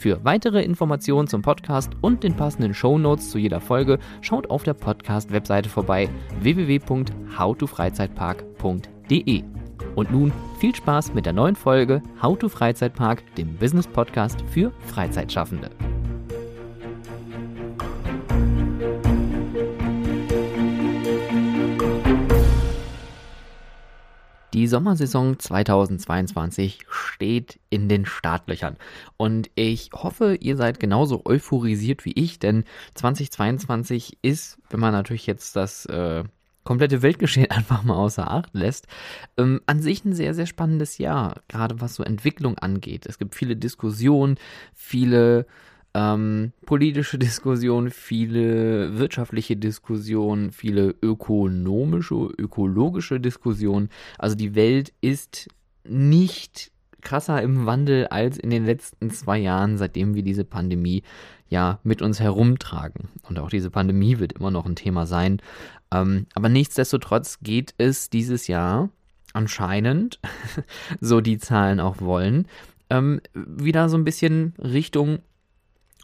Für weitere Informationen zum Podcast und den passenden Show Notes zu jeder Folge schaut auf der Podcast-Webseite vorbei www.howtofreizeitpark.de. Und nun viel Spaß mit der neuen Folge How to Freizeitpark, dem Business Podcast für Freizeitschaffende. Die Sommersaison 2022 steht in den Startlöchern und ich hoffe, ihr seid genauso euphorisiert wie ich, denn 2022 ist, wenn man natürlich jetzt das äh, komplette Weltgeschehen einfach mal außer Acht lässt, ähm, an sich ein sehr, sehr spannendes Jahr, gerade was so Entwicklung angeht. Es gibt viele Diskussionen, viele ähm, politische Diskussionen, viele wirtschaftliche Diskussionen, viele ökonomische, ökologische Diskussionen. Also die Welt ist nicht krasser im Wandel als in den letzten zwei Jahren, seitdem wir diese Pandemie ja mit uns herumtragen. Und auch diese Pandemie wird immer noch ein Thema sein. Ähm, aber nichtsdestotrotz geht es dieses Jahr anscheinend, so die Zahlen auch wollen, ähm, wieder so ein bisschen Richtung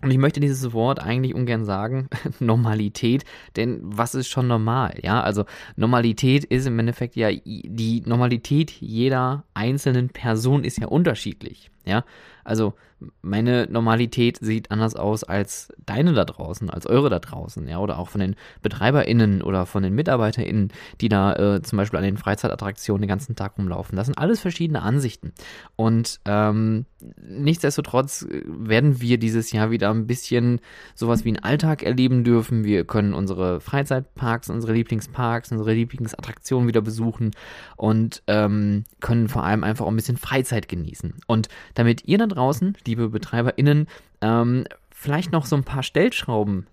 und ich möchte dieses Wort eigentlich ungern sagen, Normalität, denn was ist schon normal? Ja, also Normalität ist im Endeffekt ja, die Normalität jeder einzelnen Person ist ja unterschiedlich. Ja, also meine Normalität sieht anders aus als deine da draußen, als eure da draußen, ja, oder auch von den BetreiberInnen oder von den MitarbeiterInnen, die da äh, zum Beispiel an den Freizeitattraktionen den ganzen Tag rumlaufen. Das sind alles verschiedene Ansichten. Und ähm, nichtsdestotrotz äh, werden wir dieses Jahr wieder ein bisschen sowas wie einen Alltag erleben dürfen. Wir können unsere Freizeitparks, unsere Lieblingsparks, unsere Lieblingsattraktionen wieder besuchen und ähm, können vor allem einfach auch ein bisschen Freizeit genießen. Und damit ihr da draußen, liebe BetreiberInnen, ähm, vielleicht noch so ein paar Stellschrauben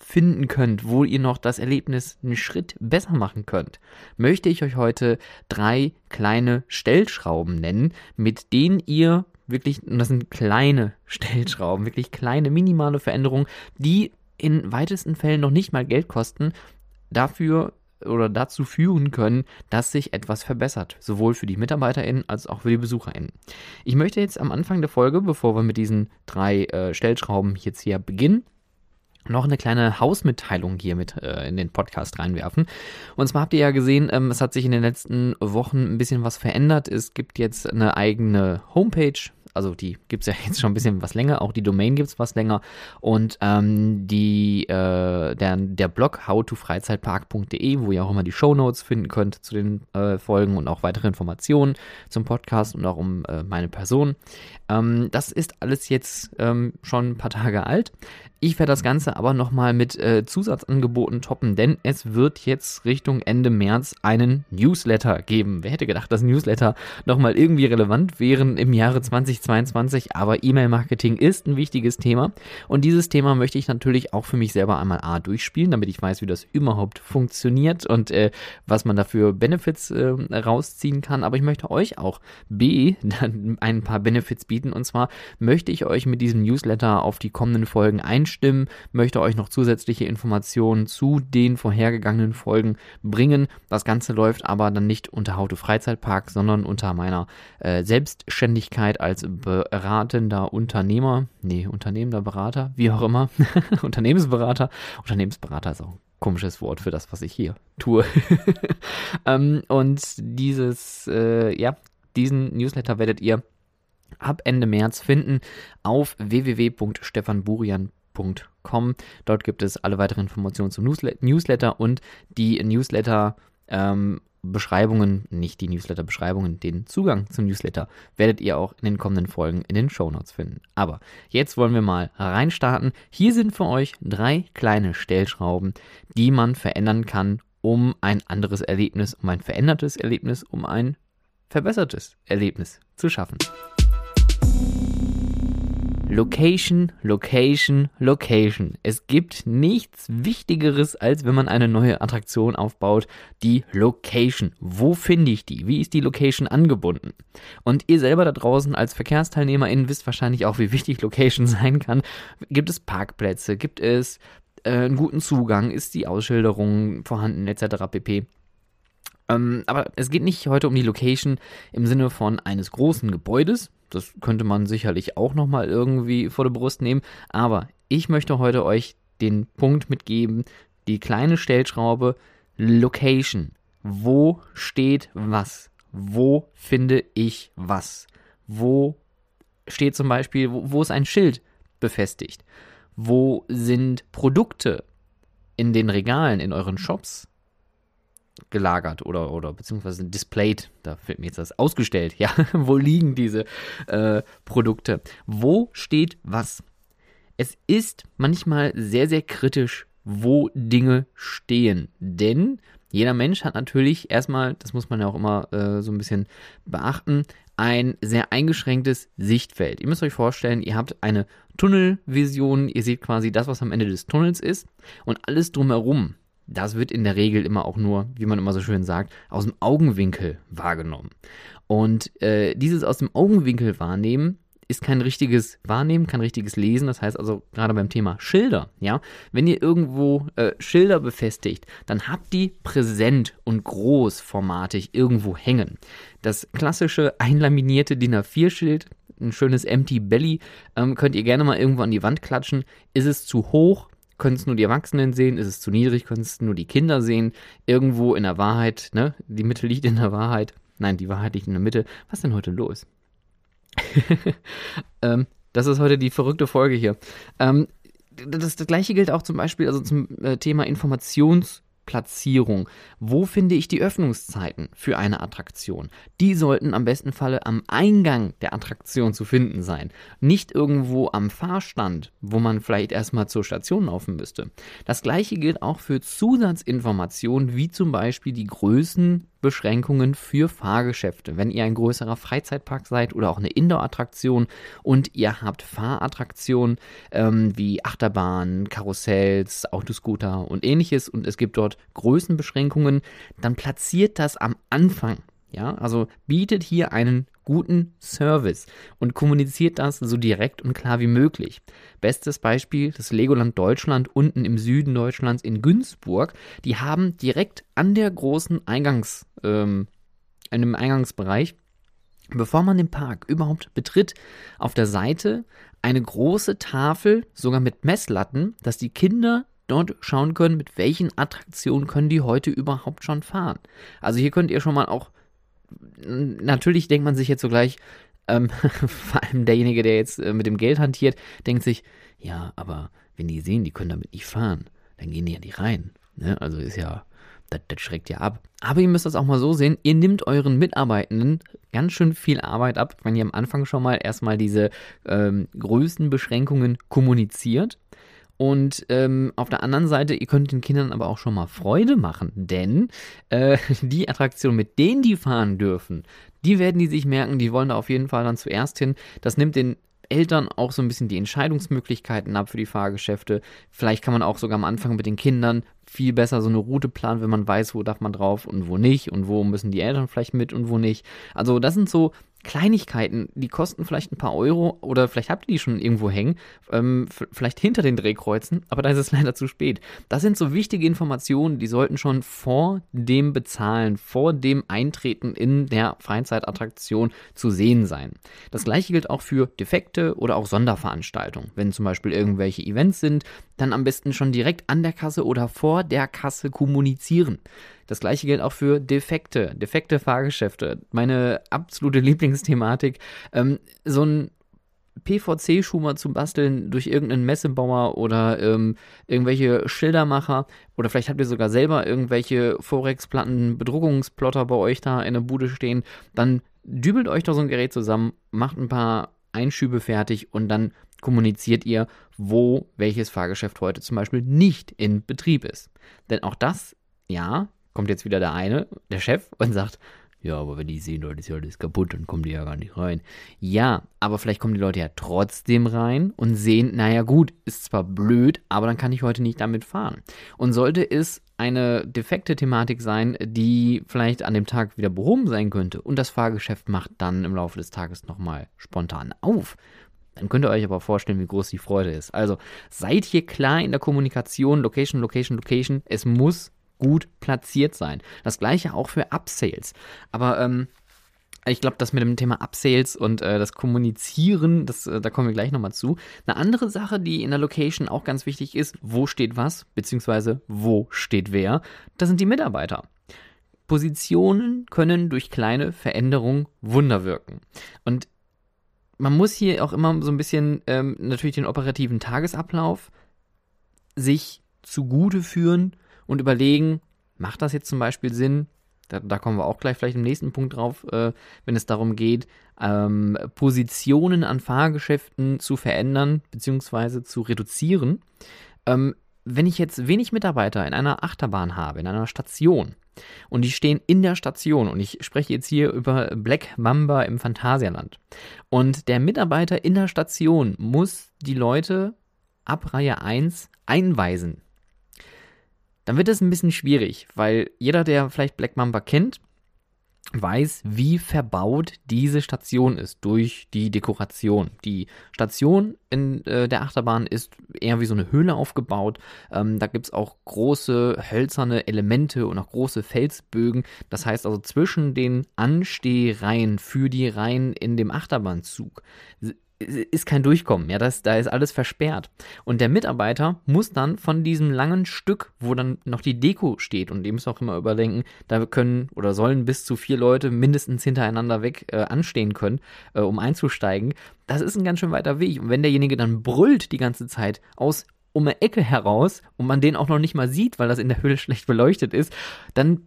finden könnt, wo ihr noch das Erlebnis einen Schritt besser machen könnt, möchte ich euch heute drei kleine Stellschrauben nennen, mit denen ihr wirklich, und das sind kleine Stellschrauben, wirklich kleine, minimale Veränderungen, die in weitesten Fällen noch nicht mal Geld kosten, dafür oder dazu führen können, dass sich etwas verbessert, sowohl für die MitarbeiterInnen als auch für die BesucherInnen. Ich möchte jetzt am Anfang der Folge, bevor wir mit diesen drei äh, Stellschrauben jetzt hier beginnen, noch eine kleine Hausmitteilung hier mit äh, in den Podcast reinwerfen. Und zwar habt ihr ja gesehen, ähm, es hat sich in den letzten Wochen ein bisschen was verändert. Es gibt jetzt eine eigene Homepage also die gibt es ja jetzt schon ein bisschen was länger, auch die Domain gibt es was länger. Und ähm, die, äh, der, der Blog howtofreizeitpark.de, wo ihr auch immer die Show Notes finden könnt zu den äh, Folgen und auch weitere Informationen zum Podcast und auch um äh, meine Person. Ähm, das ist alles jetzt ähm, schon ein paar Tage alt. Ich werde das Ganze aber nochmal mit äh, Zusatzangeboten toppen, denn es wird jetzt Richtung Ende März einen Newsletter geben. Wer hätte gedacht, dass Newsletter nochmal irgendwie relevant wären im Jahre 2022, aber E-Mail-Marketing ist ein wichtiges Thema und dieses Thema möchte ich natürlich auch für mich selber einmal A durchspielen, damit ich weiß, wie das überhaupt funktioniert und äh, was man dafür Benefits äh, rausziehen kann, aber ich möchte euch auch B dann ein paar Benefits bieten und zwar möchte ich euch mit diesem Newsletter auf die kommenden Folgen einstimmen, möchte euch noch zusätzliche Informationen zu den vorhergegangenen Folgen bringen. Das Ganze läuft aber dann nicht unter Haute Freizeitpark, sondern unter meiner äh, Selbstständigkeit als beratender Unternehmer, nee, unternehmender Berater, wie auch immer, Unternehmensberater. Unternehmensberater ist auch ein komisches Wort für das, was ich hier tue. ähm, und dieses, äh, ja, diesen Newsletter werdet ihr ab Ende März finden auf www.stefanburian.com. Dort gibt es alle weiteren Informationen zum Newsletter und die Newsletter ähm, Beschreibungen, nicht die Newsletter-Beschreibungen, den Zugang zum Newsletter werdet ihr auch in den kommenden Folgen in den Shownotes finden. Aber jetzt wollen wir mal reinstarten. Hier sind für euch drei kleine Stellschrauben, die man verändern kann, um ein anderes Erlebnis, um ein verändertes Erlebnis, um ein verbessertes Erlebnis zu schaffen. Location, Location, Location. Es gibt nichts Wichtigeres, als wenn man eine neue Attraktion aufbaut, die Location. Wo finde ich die? Wie ist die Location angebunden? Und ihr selber da draußen als VerkehrsteilnehmerInnen wisst wahrscheinlich auch, wie wichtig Location sein kann. Gibt es Parkplätze? Gibt es äh, einen guten Zugang? Ist die Ausschilderung vorhanden etc. pp. Ähm, aber es geht nicht heute um die Location im Sinne von eines großen Gebäudes. Das könnte man sicherlich auch nochmal irgendwie vor der Brust nehmen. Aber ich möchte heute euch den Punkt mitgeben, die kleine Stellschraube Location. Wo steht was? Wo finde ich was? Wo steht zum Beispiel, wo, wo ist ein Schild befestigt? Wo sind Produkte in den Regalen, in euren Shops? Gelagert oder, oder beziehungsweise displayed, da fällt mir jetzt das ausgestellt, ja, wo liegen diese äh, Produkte? Wo steht was? Es ist manchmal sehr, sehr kritisch, wo Dinge stehen, denn jeder Mensch hat natürlich erstmal, das muss man ja auch immer äh, so ein bisschen beachten, ein sehr eingeschränktes Sichtfeld. Ihr müsst euch vorstellen, ihr habt eine Tunnelvision, ihr seht quasi das, was am Ende des Tunnels ist und alles drumherum, das wird in der Regel immer auch nur, wie man immer so schön sagt, aus dem Augenwinkel wahrgenommen. Und äh, dieses aus dem Augenwinkel wahrnehmen ist kein richtiges Wahrnehmen, kein richtiges Lesen. Das heißt also gerade beim Thema Schilder, ja, wenn ihr irgendwo äh, Schilder befestigt, dann habt die präsent und großformatig irgendwo hängen. Das klassische einlaminierte DIN A4-Schild, ein schönes Empty Belly, ähm, könnt ihr gerne mal irgendwo an die Wand klatschen. Ist es zu hoch, können es nur die Erwachsenen sehen, ist es zu niedrig, können es nur die Kinder sehen. Irgendwo in der Wahrheit, ne? Die Mitte liegt in der Wahrheit. Nein, die Wahrheit liegt in der Mitte. Was ist denn heute los? ähm, das ist heute die verrückte Folge hier. Ähm, das, das, gleiche gilt auch zum Beispiel also zum äh, Thema Informations- Platzierung. Wo finde ich die Öffnungszeiten für eine Attraktion? Die sollten am besten Falle am Eingang der Attraktion zu finden sein. Nicht irgendwo am Fahrstand, wo man vielleicht erstmal zur Station laufen müsste. Das gleiche gilt auch für Zusatzinformationen, wie zum Beispiel die Größen Beschränkungen für Fahrgeschäfte. Wenn ihr ein größerer Freizeitpark seid oder auch eine Indoor-Attraktion und ihr habt Fahrattraktionen ähm, wie Achterbahnen, Karussells, Autoscooter und ähnliches und es gibt dort Größenbeschränkungen, dann platziert das am Anfang. Ja, also bietet hier einen guten Service und kommuniziert das so direkt und klar wie möglich. Bestes Beispiel, das Legoland Deutschland unten im Süden Deutschlands in Günzburg. Die haben direkt an der großen Eingangs, ähm, in dem Eingangsbereich, bevor man den Park überhaupt betritt, auf der Seite eine große Tafel, sogar mit Messlatten, dass die Kinder dort schauen können, mit welchen Attraktionen können die heute überhaupt schon fahren. Also hier könnt ihr schon mal auch natürlich denkt man sich jetzt so gleich, ähm, vor allem derjenige, der jetzt äh, mit dem Geld hantiert, denkt sich, ja, aber wenn die sehen, die können damit nicht fahren, dann gehen die ja nicht rein. Ne? Also ist ja, das, das schreckt ja ab. Aber ihr müsst das auch mal so sehen, ihr nehmt euren Mitarbeitenden ganz schön viel Arbeit ab, wenn ihr am Anfang schon mal erstmal diese ähm, Größenbeschränkungen kommuniziert und ähm, auf der anderen Seite, ihr könnt den Kindern aber auch schon mal Freude machen, denn äh, die Attraktionen, mit denen die fahren dürfen, die werden die sich merken, die wollen da auf jeden Fall dann zuerst hin. Das nimmt den Eltern auch so ein bisschen die Entscheidungsmöglichkeiten ab für die Fahrgeschäfte. Vielleicht kann man auch sogar am Anfang mit den Kindern viel besser so eine Route planen, wenn man weiß, wo darf man drauf und wo nicht und wo müssen die Eltern vielleicht mit und wo nicht. Also das sind so Kleinigkeiten, die kosten vielleicht ein paar Euro oder vielleicht habt ihr die schon irgendwo hängen, ähm, vielleicht hinter den Drehkreuzen, aber da ist es leider zu spät. Das sind so wichtige Informationen, die sollten schon vor dem Bezahlen, vor dem Eintreten in der Freizeitattraktion zu sehen sein. Das gleiche gilt auch für Defekte oder auch Sonderveranstaltungen. Wenn zum Beispiel irgendwelche Events sind, dann am besten schon direkt an der Kasse oder vor der Kasse kommunizieren. Das gleiche gilt auch für Defekte, defekte Fahrgeschäfte. Meine absolute Lieblingsthematik. Ähm, so ein PVC-Schuh mal zu basteln durch irgendeinen Messebauer oder ähm, irgendwelche Schildermacher oder vielleicht habt ihr sogar selber irgendwelche Forex-Platten, Bedruckungsplotter bei euch da in der Bude stehen, dann dübelt euch doch so ein Gerät zusammen, macht ein paar Einschübe fertig und dann kommuniziert ihr, wo welches Fahrgeschäft heute zum Beispiel nicht in Betrieb ist. Denn auch das, ja, kommt jetzt wieder der eine, der Chef, und sagt, ja, aber wenn die sehen, dort ist ja alles kaputt, dann kommen die ja gar nicht rein. Ja, aber vielleicht kommen die Leute ja trotzdem rein und sehen, naja gut, ist zwar blöd, aber dann kann ich heute nicht damit fahren. Und sollte es eine defekte Thematik sein, die vielleicht an dem Tag wieder behoben sein könnte und das Fahrgeschäft macht dann im Laufe des Tages nochmal spontan auf, dann könnt ihr euch aber vorstellen, wie groß die Freude ist. Also seid hier klar in der Kommunikation, Location, Location, Location. Es muss gut platziert sein. Das gleiche auch für Upsales. Aber ähm, ich glaube, das mit dem Thema Upsales und äh, das Kommunizieren, das, äh, da kommen wir gleich nochmal zu. Eine andere Sache, die in der Location auch ganz wichtig ist, wo steht was, beziehungsweise wo steht wer, das sind die Mitarbeiter. Positionen können durch kleine Veränderungen Wunder wirken. Und man muss hier auch immer so ein bisschen ähm, natürlich den operativen Tagesablauf sich zugute führen und überlegen, macht das jetzt zum Beispiel Sinn? Da, da kommen wir auch gleich vielleicht im nächsten Punkt drauf, äh, wenn es darum geht, ähm, Positionen an Fahrgeschäften zu verändern bzw. zu reduzieren. Ähm, wenn ich jetzt wenig Mitarbeiter in einer Achterbahn habe, in einer Station, und die stehen in der Station und ich spreche jetzt hier über Black Mamba im Phantasialand. Und der Mitarbeiter in der Station muss die Leute ab Reihe 1 einweisen dann wird es ein bisschen schwierig, weil jeder, der vielleicht Black Mamba kennt, weiß, wie verbaut diese Station ist durch die Dekoration. Die Station in äh, der Achterbahn ist eher wie so eine Höhle aufgebaut. Ähm, da gibt es auch große hölzerne Elemente und auch große Felsbögen. Das heißt also zwischen den Anstehreihen für die Reihen in dem Achterbahnzug ist kein Durchkommen, ja, das, da ist alles versperrt. Und der Mitarbeiter muss dann von diesem langen Stück, wo dann noch die Deko steht, und dem muss auch immer überdenken, da können oder sollen bis zu vier Leute mindestens hintereinander weg äh, anstehen können, äh, um einzusteigen. Das ist ein ganz schön weiter Weg. Und wenn derjenige dann brüllt die ganze Zeit aus um eine Ecke heraus und man den auch noch nicht mal sieht, weil das in der Höhle schlecht beleuchtet ist, dann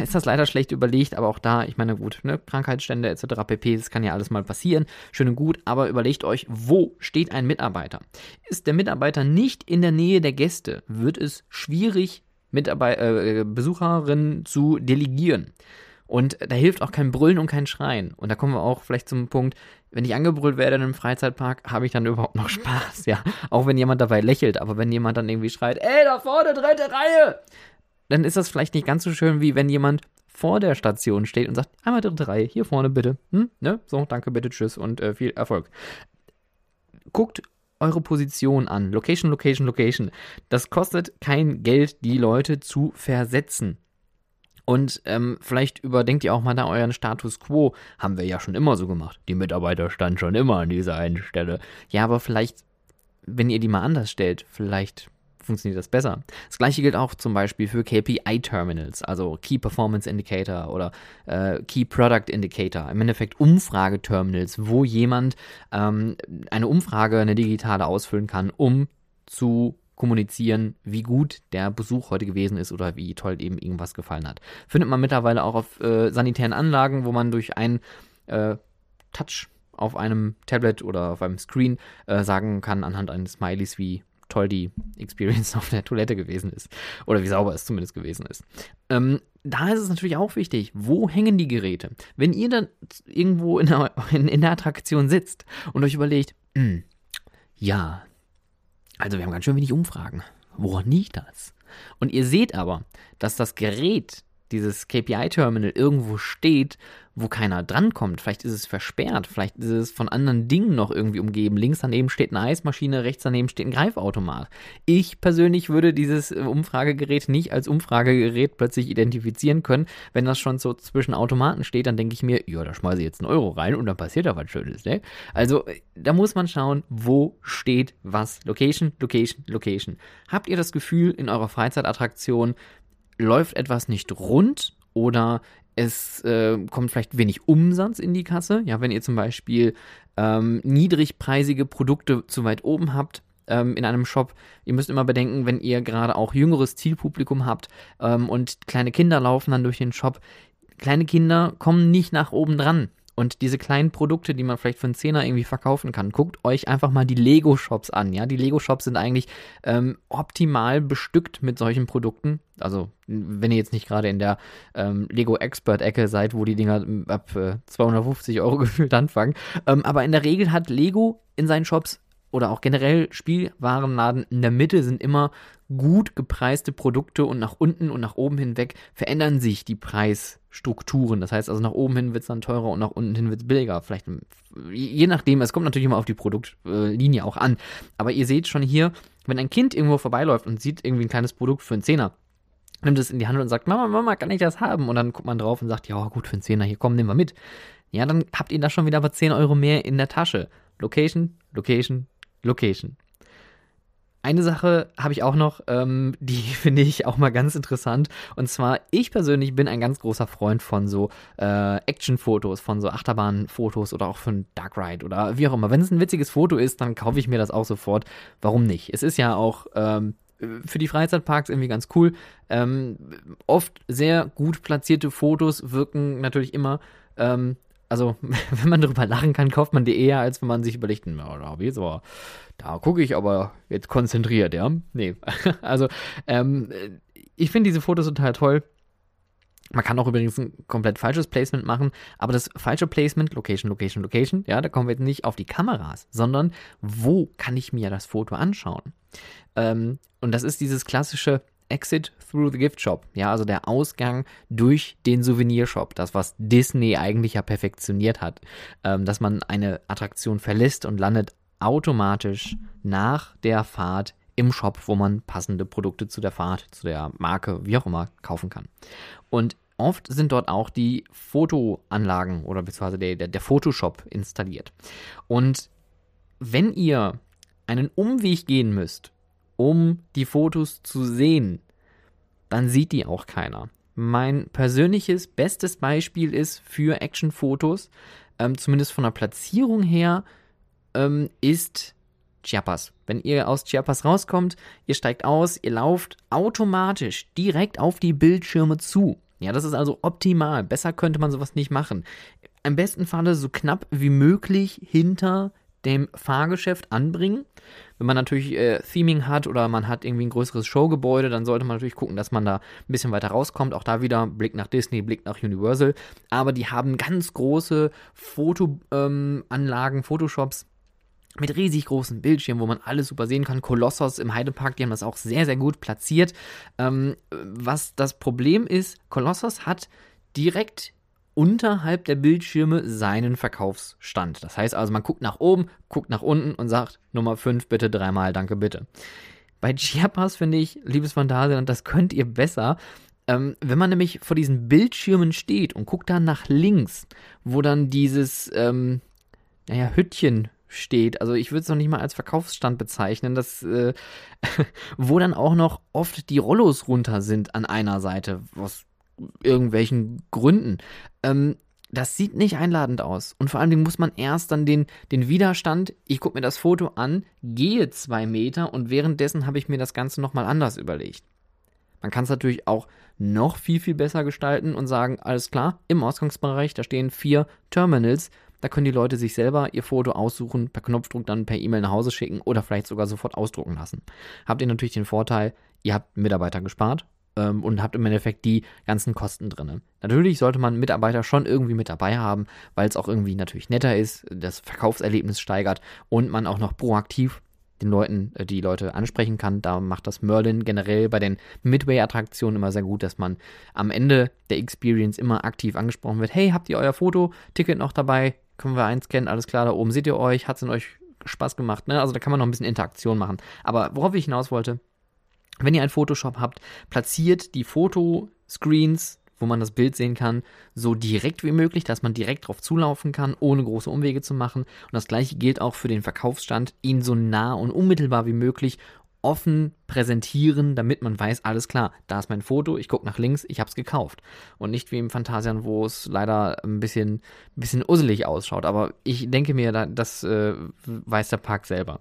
ist das leider schlecht überlegt, aber auch da, ich meine, gut, ne, Krankheitsstände etc. pp, das kann ja alles mal passieren, schön und gut, aber überlegt euch, wo steht ein Mitarbeiter? Ist der Mitarbeiter nicht in der Nähe der Gäste, wird es schwierig, Mitarbeit äh, Besucherinnen zu delegieren. Und da hilft auch kein Brüllen und kein Schreien. Und da kommen wir auch vielleicht zum Punkt, wenn ich angebrüllt werde in einem Freizeitpark, habe ich dann überhaupt noch Spaß, ja. Auch wenn jemand dabei lächelt, aber wenn jemand dann irgendwie schreit, ey, da vorne, dritte Reihe, dann ist das vielleicht nicht ganz so schön, wie wenn jemand vor der Station steht und sagt, einmal dritte Reihe, hier vorne bitte. Hm? Ne? So, danke, bitte, tschüss und äh, viel Erfolg. Guckt eure Position an. Location, Location, Location. Das kostet kein Geld, die Leute zu versetzen. Und ähm, vielleicht überdenkt ihr auch mal da euren Status quo. Haben wir ja schon immer so gemacht. Die Mitarbeiter standen schon immer an dieser einen Stelle. Ja, aber vielleicht, wenn ihr die mal anders stellt, vielleicht funktioniert das besser. Das gleiche gilt auch zum Beispiel für KPI-Terminals, also Key Performance Indicator oder äh, Key Product Indicator, im Endeffekt Umfrageterminals, wo jemand ähm, eine Umfrage, eine digitale ausfüllen kann, um zu kommunizieren, wie gut der Besuch heute gewesen ist oder wie toll eben irgendwas gefallen hat. Findet man mittlerweile auch auf äh, sanitären Anlagen, wo man durch ein äh, Touch auf einem Tablet oder auf einem Screen äh, sagen kann anhand eines Smileys, wie toll die Experience auf der Toilette gewesen ist. Oder wie sauber es zumindest gewesen ist. Ähm, da ist es natürlich auch wichtig, wo hängen die Geräte? Wenn ihr dann irgendwo in der, in, in der Attraktion sitzt und euch überlegt, mh, hm, ja, also wir haben ganz schön wenig Umfragen. Woran liegt das? Und ihr seht aber, dass das Gerät, dieses KPI-Terminal irgendwo steht, wo keiner drankommt. Vielleicht ist es versperrt, vielleicht ist es von anderen Dingen noch irgendwie umgeben. Links daneben steht eine Eismaschine, rechts daneben steht ein Greifautomat. Ich persönlich würde dieses äh, Umfragegerät nicht als Umfragegerät plötzlich identifizieren können. Wenn das schon so zwischen Automaten steht, dann denke ich mir, ja, da schmeiße ich jetzt einen Euro rein und dann passiert da was Schönes, ne? Also, äh, da muss man schauen, wo steht was. Location, Location, Location. Habt ihr das Gefühl, in eurer Freizeitattraktion läuft etwas nicht rund oder es äh, kommt vielleicht wenig Umsatz in die Kasse. Ja, wenn ihr zum Beispiel ähm, niedrigpreisige Produkte zu weit oben habt, ähm, in einem Shop. Ihr müsst immer bedenken, wenn ihr gerade auch jüngeres Zielpublikum habt ähm, und kleine Kinder laufen dann durch den Shop. Kleine Kinder kommen nicht nach oben dran. Und diese kleinen Produkte, die man vielleicht für einen Zehner irgendwie verkaufen kann, guckt euch einfach mal die Lego-Shops an. Ja, die Lego-Shops sind eigentlich ähm, optimal bestückt mit solchen Produkten. Also, wenn ihr jetzt nicht gerade in der ähm, Lego-Expert-Ecke seid, wo die Dinger ab äh, 250 Euro gefühlt anfangen. Ähm, aber in der Regel hat Lego in seinen Shops oder auch generell Spielwarenladen in der Mitte sind immer gut gepreiste Produkte und nach unten und nach oben hinweg verändern sich die Preisstrukturen. Das heißt also nach oben hin wird es dann teurer und nach unten hin wird es billiger. Vielleicht je nachdem, es kommt natürlich immer auf die Produktlinie auch an. Aber ihr seht schon hier, wenn ein Kind irgendwo vorbeiläuft und sieht irgendwie ein kleines Produkt für einen Zehner, nimmt es in die Hand und sagt, Mama, Mama, kann ich das haben? Und dann guckt man drauf und sagt, ja gut, für einen Zehner, hier komm, nehmen wir mit. Ja, dann habt ihr da schon wieder aber 10 Euro mehr in der Tasche. Location, Location, Location. Eine Sache habe ich auch noch, ähm, die finde ich auch mal ganz interessant. Und zwar, ich persönlich bin ein ganz großer Freund von so äh, Action-Fotos, von so Achterbahn-Fotos oder auch von Dark Ride oder wie auch immer. Wenn es ein witziges Foto ist, dann kaufe ich mir das auch sofort. Warum nicht? Es ist ja auch ähm, für die Freizeitparks irgendwie ganz cool. Ähm, oft sehr gut platzierte Fotos wirken natürlich immer ähm, also wenn man darüber lachen kann, kauft man die eher, als wenn man sich überlegt, na, da, wie so, da gucke ich aber jetzt konzentriert, ja. Nee, also ähm, ich finde diese Fotos total toll. Man kann auch übrigens ein komplett falsches Placement machen, aber das falsche Placement, Location, Location, Location, ja, da kommen wir jetzt nicht auf die Kameras, sondern wo kann ich mir das Foto anschauen? Ähm, und das ist dieses klassische, Exit through the Gift Shop. Ja, also der Ausgang durch den Souvenirshop. Das, was Disney eigentlich ja perfektioniert hat. Ähm, dass man eine Attraktion verlässt und landet automatisch nach der Fahrt im Shop, wo man passende Produkte zu der Fahrt, zu der Marke, wie auch immer, kaufen kann. Und oft sind dort auch die Fotoanlagen oder beziehungsweise der, der, der Photoshop installiert. Und wenn ihr einen Umweg gehen müsst, um die Fotos zu sehen, dann sieht die auch keiner. Mein persönliches bestes Beispiel ist für Actionfotos, ähm, zumindest von der Platzierung her, ähm, ist Chiapas. Wenn ihr aus Chiapas rauskommt, ihr steigt aus, ihr lauft automatisch direkt auf die Bildschirme zu. Ja, das ist also optimal. Besser könnte man sowas nicht machen. Im besten Falle so knapp wie möglich hinter dem Fahrgeschäft anbringen. Wenn man natürlich äh, Theming hat oder man hat irgendwie ein größeres Showgebäude, dann sollte man natürlich gucken, dass man da ein bisschen weiter rauskommt. Auch da wieder Blick nach Disney, Blick nach Universal. Aber die haben ganz große Fotoanlagen, ähm, Photoshops mit riesig großen Bildschirmen, wo man alles super sehen kann. Kolossos im Heidepark, die haben das auch sehr, sehr gut platziert. Ähm, was das Problem ist, Kolossos hat direkt unterhalb der Bildschirme seinen Verkaufsstand. Das heißt also, man guckt nach oben, guckt nach unten und sagt Nummer 5 bitte dreimal, danke bitte. Bei Chiapas finde ich, liebes Phantasialand, das könnt ihr besser. Ähm, wenn man nämlich vor diesen Bildschirmen steht und guckt dann nach links, wo dann dieses, ähm, naja, Hüttchen steht. Also ich würde es noch nicht mal als Verkaufsstand bezeichnen, das, äh, wo dann auch noch oft die Rollos runter sind an einer Seite, was irgendwelchen Gründen. Ähm, das sieht nicht einladend aus. Und vor allen Dingen muss man erst dann den, den Widerstand, ich gucke mir das Foto an, gehe zwei Meter und währenddessen habe ich mir das Ganze nochmal anders überlegt. Man kann es natürlich auch noch viel, viel besser gestalten und sagen, alles klar, im Ausgangsbereich, da stehen vier Terminals, da können die Leute sich selber ihr Foto aussuchen, per Knopfdruck dann per E-Mail nach Hause schicken oder vielleicht sogar sofort ausdrucken lassen. Habt ihr natürlich den Vorteil, ihr habt Mitarbeiter gespart, ähm, und habt im Endeffekt die ganzen Kosten drin. Natürlich sollte man Mitarbeiter schon irgendwie mit dabei haben, weil es auch irgendwie natürlich netter ist, das Verkaufserlebnis steigert und man auch noch proaktiv den Leuten, äh, die Leute ansprechen kann. Da macht das Merlin generell bei den Midway-Attraktionen immer sehr gut, dass man am Ende der Experience immer aktiv angesprochen wird. Hey, habt ihr euer Foto-Ticket noch dabei? Können wir einscannen? Alles klar, da oben seht ihr euch. Hat es in euch Spaß gemacht? Ne? Also da kann man noch ein bisschen Interaktion machen. Aber worauf ich hinaus wollte, wenn ihr ein Photoshop habt, platziert die Fotoscreens, wo man das Bild sehen kann, so direkt wie möglich, dass man direkt drauf zulaufen kann, ohne große Umwege zu machen. Und das gleiche gilt auch für den Verkaufsstand, ihn so nah und unmittelbar wie möglich offen präsentieren, damit man weiß, alles klar, da ist mein Foto, ich gucke nach links, ich habe es gekauft. Und nicht wie im Phantasian, wo es leider ein bisschen, bisschen usselig ausschaut. Aber ich denke mir, das äh, weiß der Park selber.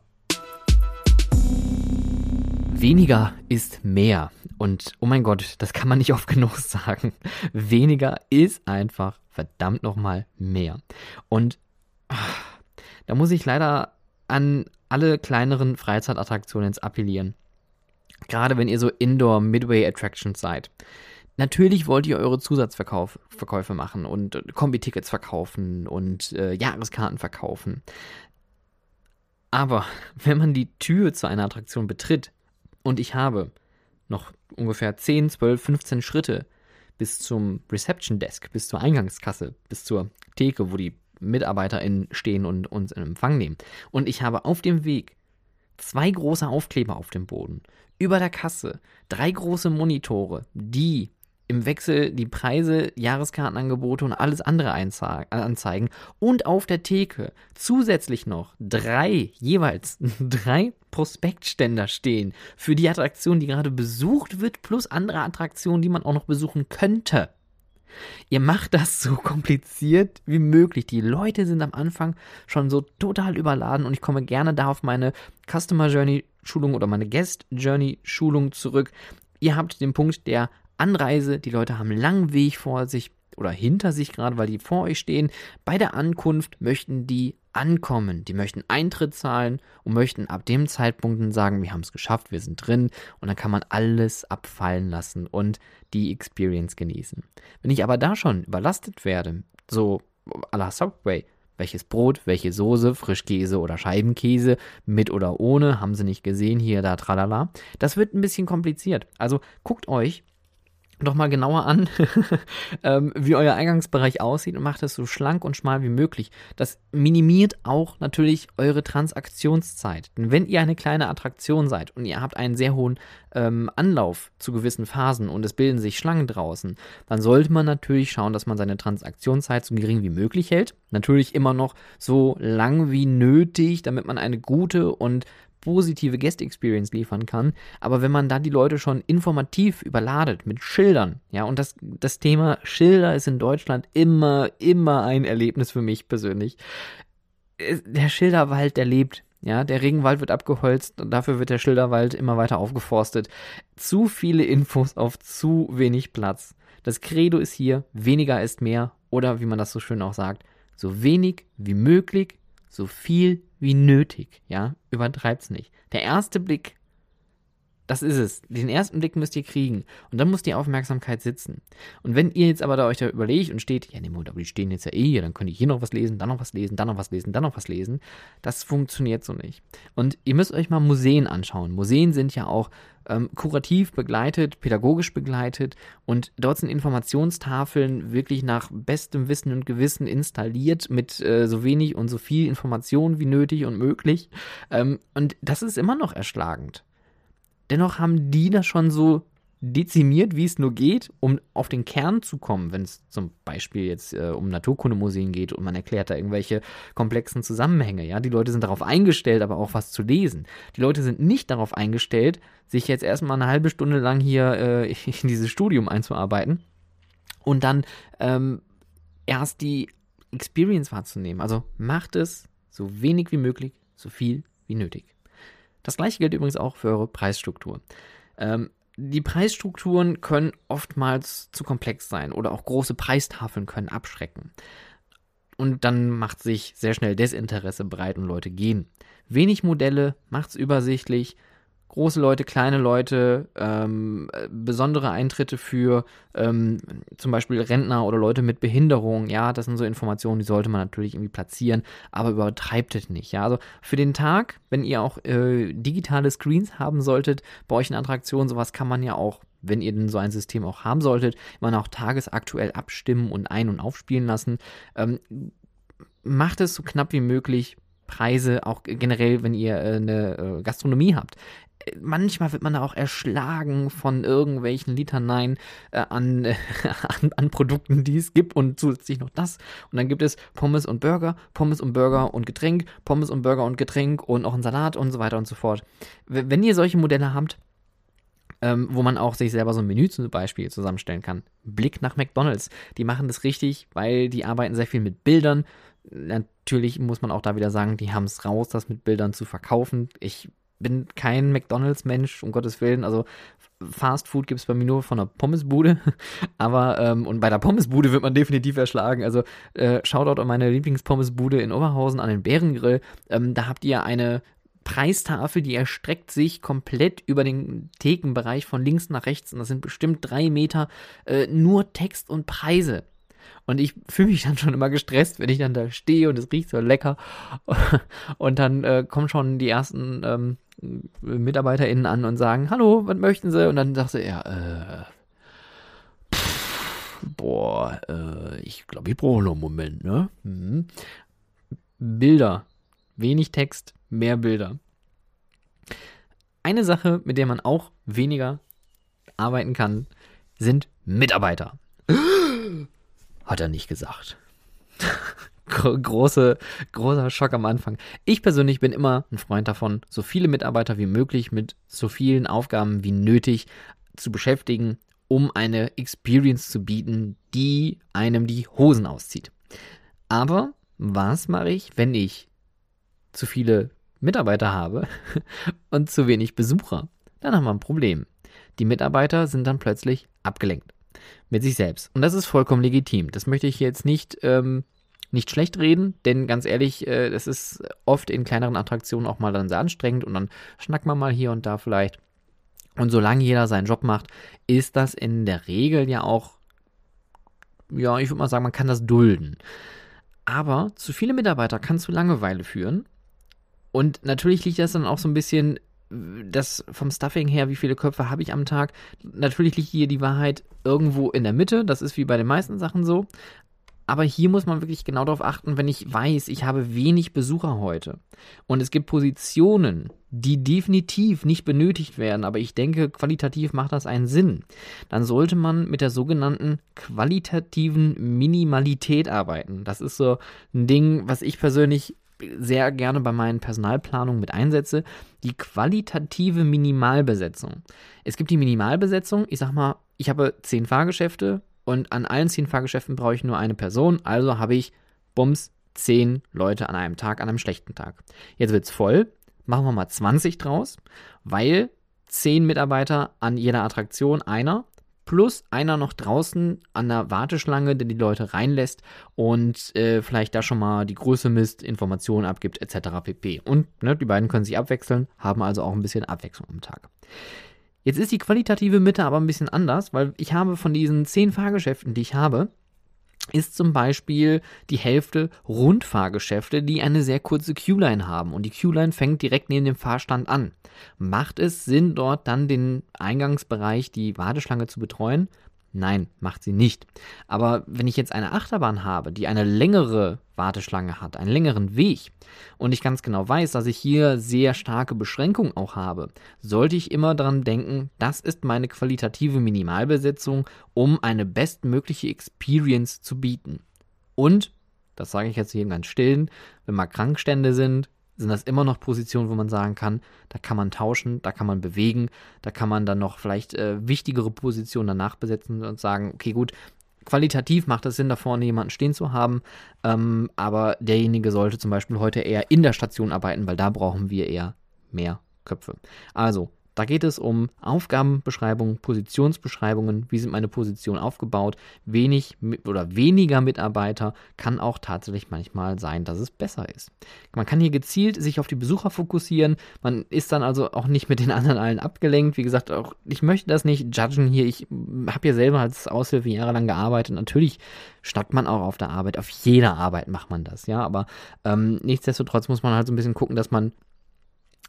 Weniger ist mehr. Und oh mein Gott, das kann man nicht oft genug sagen. Weniger ist einfach verdammt nochmal mehr. Und ach, da muss ich leider an alle kleineren Freizeitattraktionen appellieren. Gerade wenn ihr so Indoor Midway Attractions seid. Natürlich wollt ihr eure Zusatzverkäufe machen und Kombi-Tickets verkaufen und äh, Jahreskarten verkaufen. Aber wenn man die Tür zu einer Attraktion betritt und ich habe noch ungefähr 10, 12, 15 Schritte bis zum Reception Desk, bis zur Eingangskasse, bis zur Theke, wo die MitarbeiterInnen stehen und uns in Empfang nehmen. Und ich habe auf dem Weg zwei große Aufkleber auf dem Boden, über der Kasse drei große Monitore, die im Wechsel die Preise, Jahreskartenangebote und alles andere anzeigen und auf der Theke zusätzlich noch drei, jeweils drei Prospektständer stehen für die Attraktion, die gerade besucht wird, plus andere Attraktionen, die man auch noch besuchen könnte. Ihr macht das so kompliziert wie möglich. Die Leute sind am Anfang schon so total überladen und ich komme gerne da auf meine Customer Journey Schulung oder meine Guest Journey Schulung zurück. Ihr habt den Punkt der Anreise, die Leute haben einen langen Weg vor sich oder hinter sich gerade, weil die vor euch stehen. Bei der Ankunft möchten die ankommen. Die möchten Eintritt zahlen und möchten ab dem Zeitpunkt sagen, wir haben es geschafft, wir sind drin und dann kann man alles abfallen lassen und die Experience genießen. Wenn ich aber da schon überlastet werde, so à la Subway, welches Brot, welche Soße, Frischkäse oder Scheibenkäse, mit oder ohne, haben sie nicht gesehen, hier, da, tralala. Das wird ein bisschen kompliziert. Also guckt euch doch mal genauer an, ähm, wie euer Eingangsbereich aussieht und macht es so schlank und schmal wie möglich. Das minimiert auch natürlich eure Transaktionszeit. Denn wenn ihr eine kleine Attraktion seid und ihr habt einen sehr hohen ähm, Anlauf zu gewissen Phasen und es bilden sich Schlangen draußen, dann sollte man natürlich schauen, dass man seine Transaktionszeit so gering wie möglich hält. Natürlich immer noch so lang wie nötig, damit man eine gute und positive Guest Experience liefern kann. Aber wenn man da die Leute schon informativ überladet mit Schildern, ja, und das, das Thema Schilder ist in Deutschland immer, immer ein Erlebnis für mich persönlich. Der Schilderwald, der lebt. Ja, der Regenwald wird abgeholzt und dafür wird der Schilderwald immer weiter aufgeforstet. Zu viele Infos auf zu wenig Platz. Das Credo ist hier, weniger ist mehr oder wie man das so schön auch sagt, so wenig wie möglich, so viel wie nötig, ja, übertreibt's nicht. Der erste Blick, das ist es. Den ersten Blick müsst ihr kriegen. Und dann muss die Aufmerksamkeit sitzen. Und wenn ihr jetzt aber da euch da überlegt und steht, ja, nee, aber die stehen jetzt ja eh hier, dann könnte ich hier noch was lesen, dann noch was lesen, dann noch was lesen, dann noch was lesen. Das funktioniert so nicht. Und ihr müsst euch mal Museen anschauen. Museen sind ja auch ähm, kurativ begleitet, pädagogisch begleitet und dort sind Informationstafeln wirklich nach bestem Wissen und Gewissen installiert mit äh, so wenig und so viel Information wie nötig und möglich. Ähm, und das ist immer noch erschlagend. Dennoch haben die das schon so dezimiert, wie es nur geht, um auf den Kern zu kommen, wenn es zum Beispiel jetzt äh, um Naturkundemuseen geht und man erklärt da irgendwelche komplexen Zusammenhänge. Ja, die Leute sind darauf eingestellt, aber auch was zu lesen. Die Leute sind nicht darauf eingestellt, sich jetzt erstmal eine halbe Stunde lang hier äh, in dieses Studium einzuarbeiten und dann ähm, erst die Experience wahrzunehmen. Also macht es so wenig wie möglich, so viel wie nötig. Das gleiche gilt übrigens auch für eure Preisstruktur. Ähm, die Preisstrukturen können oftmals zu komplex sein oder auch große Preistafeln können abschrecken. Und dann macht sich sehr schnell Desinteresse breit und Leute gehen. Wenig Modelle macht es übersichtlich, große Leute, kleine Leute, ähm, besondere Eintritte für ähm, zum Beispiel Rentner oder Leute mit Behinderung. Ja, das sind so Informationen, die sollte man natürlich irgendwie platzieren, aber übertreibt es nicht. Ja, also für den Tag, wenn ihr auch äh, digitale Screens haben solltet bei euch in Attraktionen, sowas kann man ja auch wenn ihr denn so ein System auch haben solltet, immer auch tagesaktuell abstimmen und ein- und aufspielen lassen. Ähm, macht es so knapp wie möglich. Preise, auch generell, wenn ihr äh, eine äh, Gastronomie habt manchmal wird man da auch erschlagen von irgendwelchen Litaneien äh, an, äh, an, an, Produkten, die es gibt und zusätzlich noch das. Und dann gibt es Pommes und Burger, Pommes und Burger und Getränk, Pommes und Burger und Getränk und auch einen Salat und so weiter und so fort. Wenn ihr solche Modelle habt, ähm, wo man auch sich selber so ein Menü zum Beispiel zusammenstellen kann. Blick nach McDonalds. Die machen das richtig, weil die arbeiten sehr viel mit Bildern. Natürlich muss man auch da wieder sagen, die haben es raus, das mit Bildern zu verkaufen. Ich bin kein McDonalds-Mensch, um Gottes Willen. Also Fast Food gibt es bei mir nur von der Pommesbude. Aber, ähm, und bei der Pommesbude wird man definitiv erschlagen. Also äh, Shoutout an meine Lieblingspommes-Bude in Oberhausen, an den Bärengrill. Ähm, da habt ihr eine Preistafel, die erstreckt sich komplett über den Thekenbereich von links nach rechts. Und das sind bestimmt drei Meter äh, nur Text und Preise. Und ich fühle mich dann schon immer gestresst, wenn ich dann da stehe und es riecht so lecker. Und dann äh, kommen schon die ersten ähm, MitarbeiterInnen an und sagen, hallo, was möchten Sie? Und dann sagt sie, ja, äh, pff, boah, äh, ich glaube, ich brauche noch einen Moment, ne? Mhm. Bilder. Wenig Text, mehr Bilder. Eine Sache, mit der man auch weniger arbeiten kann, sind Mitarbeiter. Hat er nicht gesagt. Große, großer Schock am Anfang. Ich persönlich bin immer ein Freund davon, so viele Mitarbeiter wie möglich mit so vielen Aufgaben wie nötig zu beschäftigen, um eine Experience zu bieten, die einem die Hosen auszieht. Aber was mache ich, wenn ich zu viele Mitarbeiter habe und zu wenig Besucher? Dann haben wir ein Problem. Die Mitarbeiter sind dann plötzlich abgelenkt mit sich selbst. Und das ist vollkommen legitim. Das möchte ich jetzt nicht, ähm, nicht schlecht reden, denn ganz ehrlich, äh, das ist oft in kleineren Attraktionen auch mal dann sehr anstrengend und dann schnackt man mal hier und da vielleicht. Und solange jeder seinen Job macht, ist das in der Regel ja auch, ja, ich würde mal sagen, man kann das dulden. Aber zu viele Mitarbeiter kann zu Langeweile führen. Und natürlich liegt das dann auch so ein bisschen das vom Stuffing her, wie viele Köpfe habe ich am Tag? Natürlich liegt hier die Wahrheit irgendwo in der Mitte. Das ist wie bei den meisten Sachen so. Aber hier muss man wirklich genau darauf achten, wenn ich weiß, ich habe wenig Besucher heute und es gibt Positionen, die definitiv nicht benötigt werden, aber ich denke, qualitativ macht das einen Sinn, dann sollte man mit der sogenannten qualitativen Minimalität arbeiten. Das ist so ein Ding, was ich persönlich sehr gerne bei meinen Personalplanungen mit einsetze, die qualitative Minimalbesetzung. Es gibt die Minimalbesetzung, ich sag mal, ich habe zehn Fahrgeschäfte und an allen zehn Fahrgeschäften brauche ich nur eine Person, also habe ich, bums, zehn Leute an einem Tag, an einem schlechten Tag. Jetzt wird es voll, machen wir mal 20 draus, weil zehn Mitarbeiter an jeder Attraktion, einer, plus einer noch draußen an der Warteschlange, der die Leute reinlässt und äh, vielleicht da schon mal die Größe misst, Informationen abgibt, etc. pp. Und ne, die beiden können sich abwechseln, haben also auch ein bisschen Abwechslung am Tag. Jetzt ist die qualitative Mitte aber ein bisschen anders, weil ich habe von diesen zehn Fahrgeschäften, die ich habe, ist zum Beispiel die Hälfte Rundfahrgeschäfte, die eine sehr kurze Q-Line haben und die Q-Line fängt direkt neben dem Fahrstand an. Macht es Sinn, dort dann den Eingangsbereich, die Warteschlange zu betreuen? Nein, macht sie nicht. Aber wenn ich jetzt eine Achterbahn habe, die eine längere Warteschlange hat, einen längeren Weg und ich ganz genau weiß, dass ich hier sehr starke Beschränkungen auch habe, sollte ich immer daran denken, das ist meine qualitative Minimalbesetzung, um eine bestmögliche Experience zu bieten. Und, das sage ich jetzt hier ganz stillen, wenn mal Krankstände sind, sind das immer noch Positionen, wo man sagen kann, da kann man tauschen, da kann man bewegen, da kann man dann noch vielleicht äh, wichtigere Positionen danach besetzen und sagen, okay, gut, qualitativ macht es Sinn, da vorne jemanden stehen zu haben, ähm, aber derjenige sollte zum Beispiel heute eher in der Station arbeiten, weil da brauchen wir eher mehr Köpfe. Also, da geht es um Aufgabenbeschreibungen, Positionsbeschreibungen, wie sind meine Positionen aufgebaut. Wenig oder weniger Mitarbeiter kann auch tatsächlich manchmal sein, dass es besser ist. Man kann hier gezielt sich auf die Besucher fokussieren. Man ist dann also auch nicht mit den anderen allen abgelenkt. Wie gesagt, auch ich möchte das nicht judgen hier. Ich habe ja selber als Aushilfe jahrelang gearbeitet. Natürlich schnackt man auch auf der Arbeit. Auf jeder Arbeit macht man das, ja. Aber ähm, nichtsdestotrotz muss man halt so ein bisschen gucken, dass man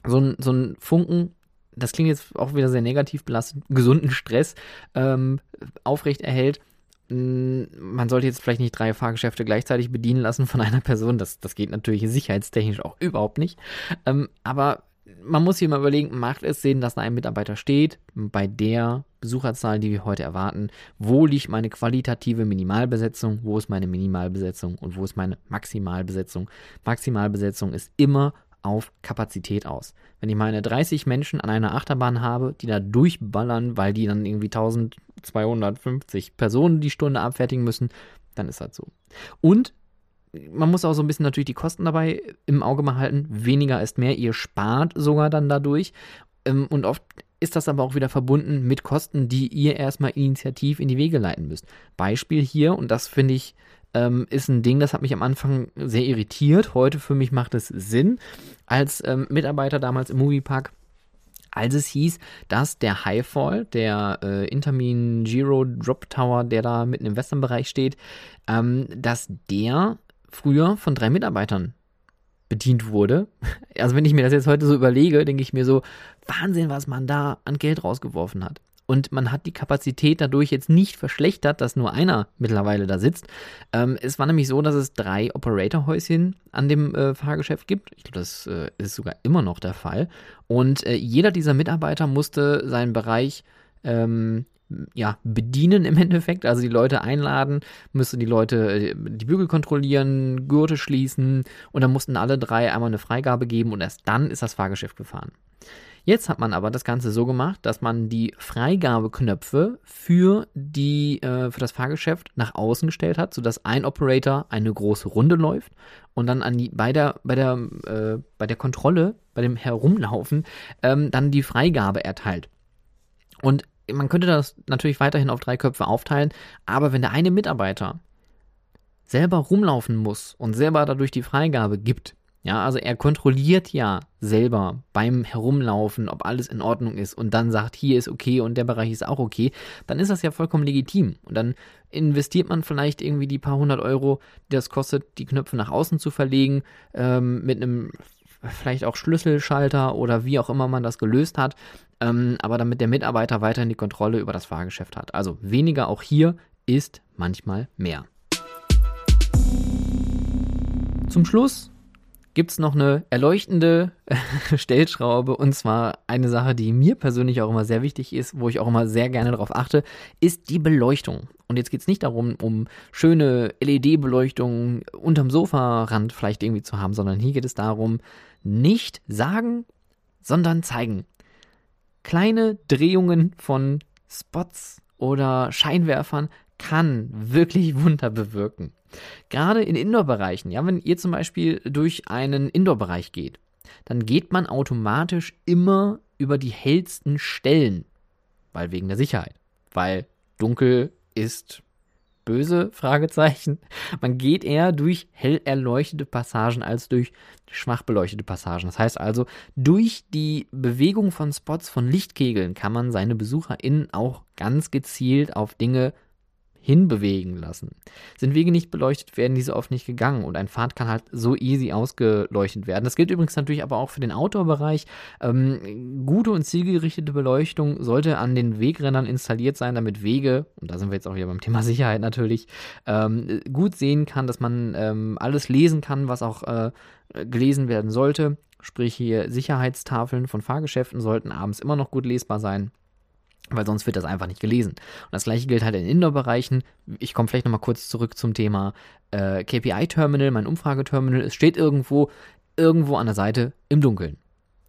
so ein, so ein Funken das klingt jetzt auch wieder sehr negativ belastet, gesunden Stress ähm, aufrecht erhält. Mm, man sollte jetzt vielleicht nicht drei Fahrgeschäfte gleichzeitig bedienen lassen von einer Person. Das, das geht natürlich sicherheitstechnisch auch überhaupt nicht. Ähm, aber man muss hier mal überlegen, macht es Sinn, dass da ein Mitarbeiter steht, bei der Besucherzahl, die wir heute erwarten, wo liegt meine qualitative Minimalbesetzung, wo ist meine Minimalbesetzung und wo ist meine Maximalbesetzung. Maximalbesetzung ist immer auf Kapazität aus. Wenn ich meine 30 Menschen an einer Achterbahn habe, die da durchballern, weil die dann irgendwie 1250 Personen die Stunde abfertigen müssen, dann ist das so. Und man muss auch so ein bisschen natürlich die Kosten dabei im Auge behalten. Weniger ist mehr. Ihr spart sogar dann dadurch. Ähm, und oft ist das aber auch wieder verbunden mit Kosten, die ihr erstmal initiativ in die Wege leiten müsst. Beispiel hier, und das finde ich, ähm, ist ein Ding, das hat mich am Anfang sehr irritiert. Heute für mich macht es Sinn. Als ähm, Mitarbeiter damals im Moviepark als es hieß, dass der Highfall, der äh, Intermin Giro Drop Tower, der da mitten im Westernbereich steht, ähm, dass der früher von drei Mitarbeitern bedient wurde. Also wenn ich mir das jetzt heute so überlege, denke ich mir so, Wahnsinn, was man da an Geld rausgeworfen hat. Und man hat die Kapazität dadurch jetzt nicht verschlechtert, dass nur einer mittlerweile da sitzt. Ähm, es war nämlich so, dass es drei Operator-Häuschen an dem äh, Fahrgeschäft gibt. Ich glaube, das äh, ist sogar immer noch der Fall. Und äh, jeder dieser Mitarbeiter musste seinen Bereich ähm, ja, bedienen im Endeffekt, also die Leute einladen, müsste die Leute äh, die Bügel kontrollieren, Gurte schließen und dann mussten alle drei einmal eine Freigabe geben und erst dann ist das Fahrgeschäft gefahren. Jetzt hat man aber das Ganze so gemacht, dass man die Freigabeknöpfe für, die, äh, für das Fahrgeschäft nach außen gestellt hat, sodass ein Operator eine große Runde läuft und dann an die, bei, der, bei, der, äh, bei der Kontrolle, bei dem Herumlaufen, ähm, dann die Freigabe erteilt. Und man könnte das natürlich weiterhin auf drei Köpfe aufteilen, aber wenn der eine Mitarbeiter selber rumlaufen muss und selber dadurch die Freigabe gibt, ja, also er kontrolliert ja selber beim Herumlaufen, ob alles in Ordnung ist und dann sagt, hier ist okay und der Bereich ist auch okay, dann ist das ja vollkommen legitim. Und dann investiert man vielleicht irgendwie die paar hundert Euro, die das kostet, die Knöpfe nach außen zu verlegen, ähm, mit einem vielleicht auch Schlüsselschalter oder wie auch immer man das gelöst hat, ähm, aber damit der Mitarbeiter weiterhin die Kontrolle über das Fahrgeschäft hat. Also weniger auch hier ist manchmal mehr. Zum Schluss gibt es noch eine erleuchtende Stellschraube und zwar eine Sache, die mir persönlich auch immer sehr wichtig ist, wo ich auch immer sehr gerne darauf achte, ist die Beleuchtung. Und jetzt geht es nicht darum, um schöne LED-Beleuchtung unterm Sofarand vielleicht irgendwie zu haben, sondern hier geht es darum, nicht sagen, sondern zeigen. Kleine Drehungen von Spots oder Scheinwerfern kann wirklich Wunder bewirken. Gerade in Indoor-Bereichen, ja, wenn ihr zum Beispiel durch einen Indoor-Bereich geht, dann geht man automatisch immer über die hellsten Stellen, weil wegen der Sicherheit, weil dunkel ist böse? Fragezeichen. Man geht eher durch hell erleuchtete Passagen als durch schwach beleuchtete Passagen. Das heißt also, durch die Bewegung von Spots von Lichtkegeln kann man seine BesucherInnen auch ganz gezielt auf Dinge hinbewegen lassen. Sind Wege nicht beleuchtet, werden diese oft nicht gegangen und ein Pfad kann halt so easy ausgeleuchtet werden. Das gilt übrigens natürlich aber auch für den Outdoor-Bereich. Ähm, gute und zielgerichtete Beleuchtung sollte an den Wegrändern installiert sein, damit Wege, und da sind wir jetzt auch wieder beim Thema Sicherheit natürlich, ähm, gut sehen kann, dass man ähm, alles lesen kann, was auch äh, gelesen werden sollte. Sprich hier Sicherheitstafeln von Fahrgeschäften sollten abends immer noch gut lesbar sein weil sonst wird das einfach nicht gelesen. Und das gleiche gilt halt in Indoor-Bereichen. Ich komme vielleicht nochmal kurz zurück zum Thema äh, KPI-Terminal, mein Umfrageterminal. Es steht irgendwo, irgendwo an der Seite im Dunkeln.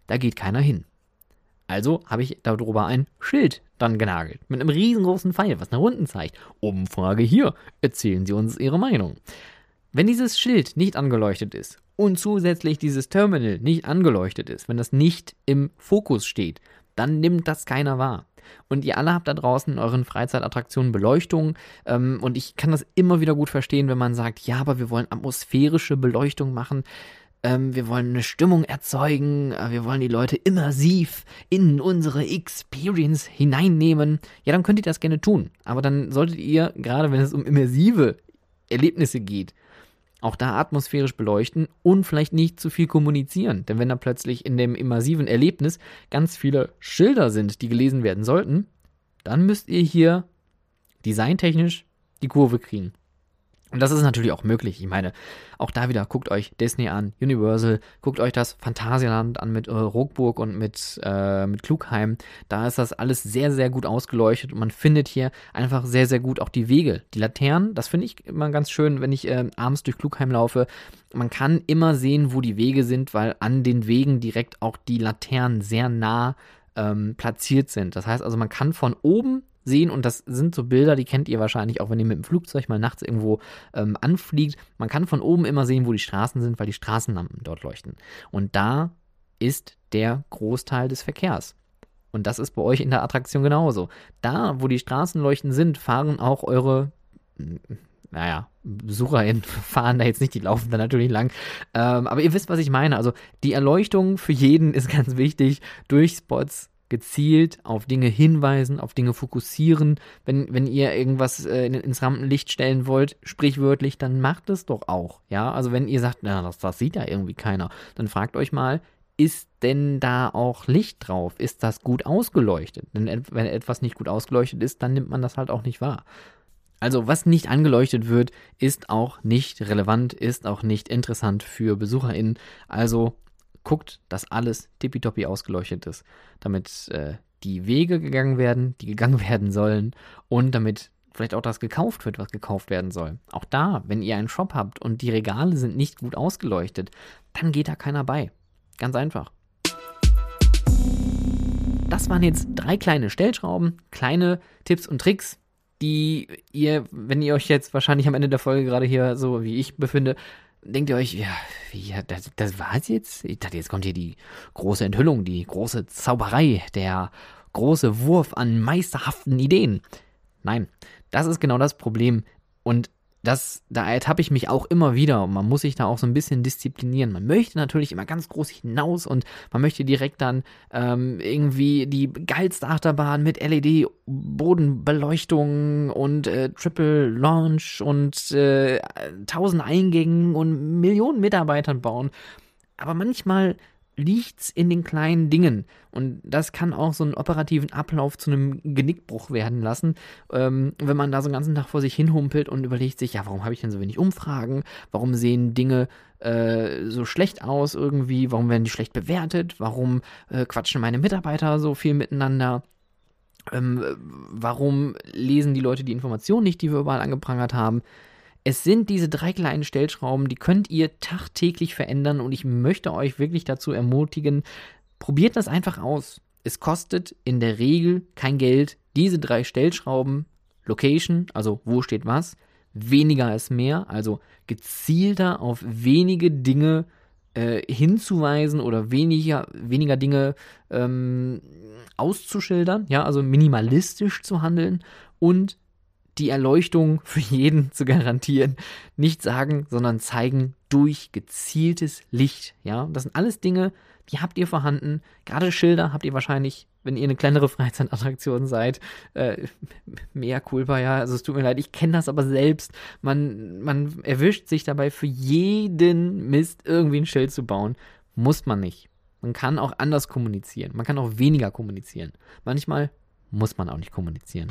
Da geht keiner hin. Also habe ich darüber ein Schild dann genagelt. Mit einem riesengroßen Pfeil, was nach unten zeigt. Umfrage hier. Erzählen Sie uns Ihre Meinung. Wenn dieses Schild nicht angeleuchtet ist und zusätzlich dieses Terminal nicht angeleuchtet ist, wenn das nicht im Fokus steht, dann nimmt das keiner wahr. Und ihr alle habt da draußen in euren Freizeitattraktionen Beleuchtung. Ähm, und ich kann das immer wieder gut verstehen, wenn man sagt, ja, aber wir wollen atmosphärische Beleuchtung machen. Ähm, wir wollen eine Stimmung erzeugen. Äh, wir wollen die Leute immersiv in unsere Experience hineinnehmen. Ja, dann könnt ihr das gerne tun. Aber dann solltet ihr, gerade wenn es um immersive Erlebnisse geht, auch da atmosphärisch beleuchten und vielleicht nicht zu viel kommunizieren. Denn wenn da plötzlich in dem immersiven Erlebnis ganz viele Schilder sind, die gelesen werden sollten, dann müsst ihr hier designtechnisch die Kurve kriegen. Und das ist natürlich auch möglich. Ich meine, auch da wieder, guckt euch Disney an, Universal, guckt euch das Phantasialand an mit äh, Rockburg und mit, äh, mit Klugheim. Da ist das alles sehr, sehr gut ausgeleuchtet und man findet hier einfach sehr, sehr gut auch die Wege. Die Laternen, das finde ich immer ganz schön, wenn ich äh, abends durch Klugheim laufe. Man kann immer sehen, wo die Wege sind, weil an den Wegen direkt auch die Laternen sehr nah ähm, platziert sind. Das heißt also, man kann von oben sehen und das sind so Bilder, die kennt ihr wahrscheinlich auch, wenn ihr mit dem Flugzeug mal nachts irgendwo ähm, anfliegt. Man kann von oben immer sehen, wo die Straßen sind, weil die Straßenlampen dort leuchten. Und da ist der Großteil des Verkehrs. Und das ist bei euch in der Attraktion genauso. Da, wo die Straßenleuchten sind, fahren auch eure, naja, BesucherInnen fahren da jetzt nicht, die laufen da natürlich lang. Ähm, aber ihr wisst, was ich meine. Also die Erleuchtung für jeden ist ganz wichtig durch Spots gezielt auf Dinge hinweisen, auf Dinge fokussieren. Wenn, wenn ihr irgendwas äh, ins Rampenlicht stellen wollt, sprichwörtlich, dann macht es doch auch. Ja, also wenn ihr sagt, na, das, das sieht ja irgendwie keiner, dann fragt euch mal, ist denn da auch Licht drauf? Ist das gut ausgeleuchtet? Denn wenn etwas nicht gut ausgeleuchtet ist, dann nimmt man das halt auch nicht wahr. Also was nicht angeleuchtet wird, ist auch nicht relevant, ist auch nicht interessant für BesucherInnen. Also guckt, dass alles tippitoppi ausgeleuchtet ist, damit äh, die Wege gegangen werden, die gegangen werden sollen und damit vielleicht auch das gekauft wird, was gekauft werden soll. Auch da, wenn ihr einen Shop habt und die Regale sind nicht gut ausgeleuchtet, dann geht da keiner bei. Ganz einfach. Das waren jetzt drei kleine Stellschrauben, kleine Tipps und Tricks, die ihr, wenn ihr euch jetzt wahrscheinlich am Ende der Folge gerade hier so wie ich befinde, denkt ihr euch, ja, wie, das, das war's jetzt? Ich dachte, jetzt kommt hier die große Enthüllung, die große Zauberei, der große Wurf an meisterhaften Ideen. Nein, das ist genau das Problem. Und das, da ertappe ich mich auch immer wieder und man muss sich da auch so ein bisschen disziplinieren. Man möchte natürlich immer ganz groß hinaus und man möchte direkt dann ähm, irgendwie die geilste Achterbahn mit LED-Bodenbeleuchtung und äh, Triple Launch und äh, tausend Eingängen und Millionen Mitarbeitern bauen. Aber manchmal liegt's in den kleinen Dingen. Und das kann auch so einen operativen Ablauf zu einem Genickbruch werden lassen, ähm, wenn man da so einen ganzen Tag vor sich hinhumpelt und überlegt sich, ja, warum habe ich denn so wenig Umfragen? Warum sehen Dinge äh, so schlecht aus irgendwie? Warum werden die schlecht bewertet? Warum äh, quatschen meine Mitarbeiter so viel miteinander? Ähm, warum lesen die Leute die Informationen nicht, die wir überall angeprangert haben? Es sind diese drei kleinen Stellschrauben, die könnt ihr tagtäglich verändern und ich möchte euch wirklich dazu ermutigen, probiert das einfach aus. Es kostet in der Regel kein Geld. Diese drei Stellschrauben, Location, also wo steht was, weniger ist mehr, also gezielter auf wenige Dinge äh, hinzuweisen oder weniger, weniger Dinge ähm, auszuschildern, ja, also minimalistisch zu handeln und die Erleuchtung für jeden zu garantieren. Nicht sagen, sondern zeigen durch gezieltes Licht. Ja, das sind alles Dinge, die habt ihr vorhanden. Gerade Schilder habt ihr wahrscheinlich, wenn ihr eine kleinere Freizeitattraktion seid, äh, mehr Culpa, ja. Also es tut mir leid, ich kenne das aber selbst. Man, man erwischt sich dabei, für jeden Mist irgendwie ein Schild zu bauen. Muss man nicht. Man kann auch anders kommunizieren. Man kann auch weniger kommunizieren. Manchmal muss man auch nicht kommunizieren.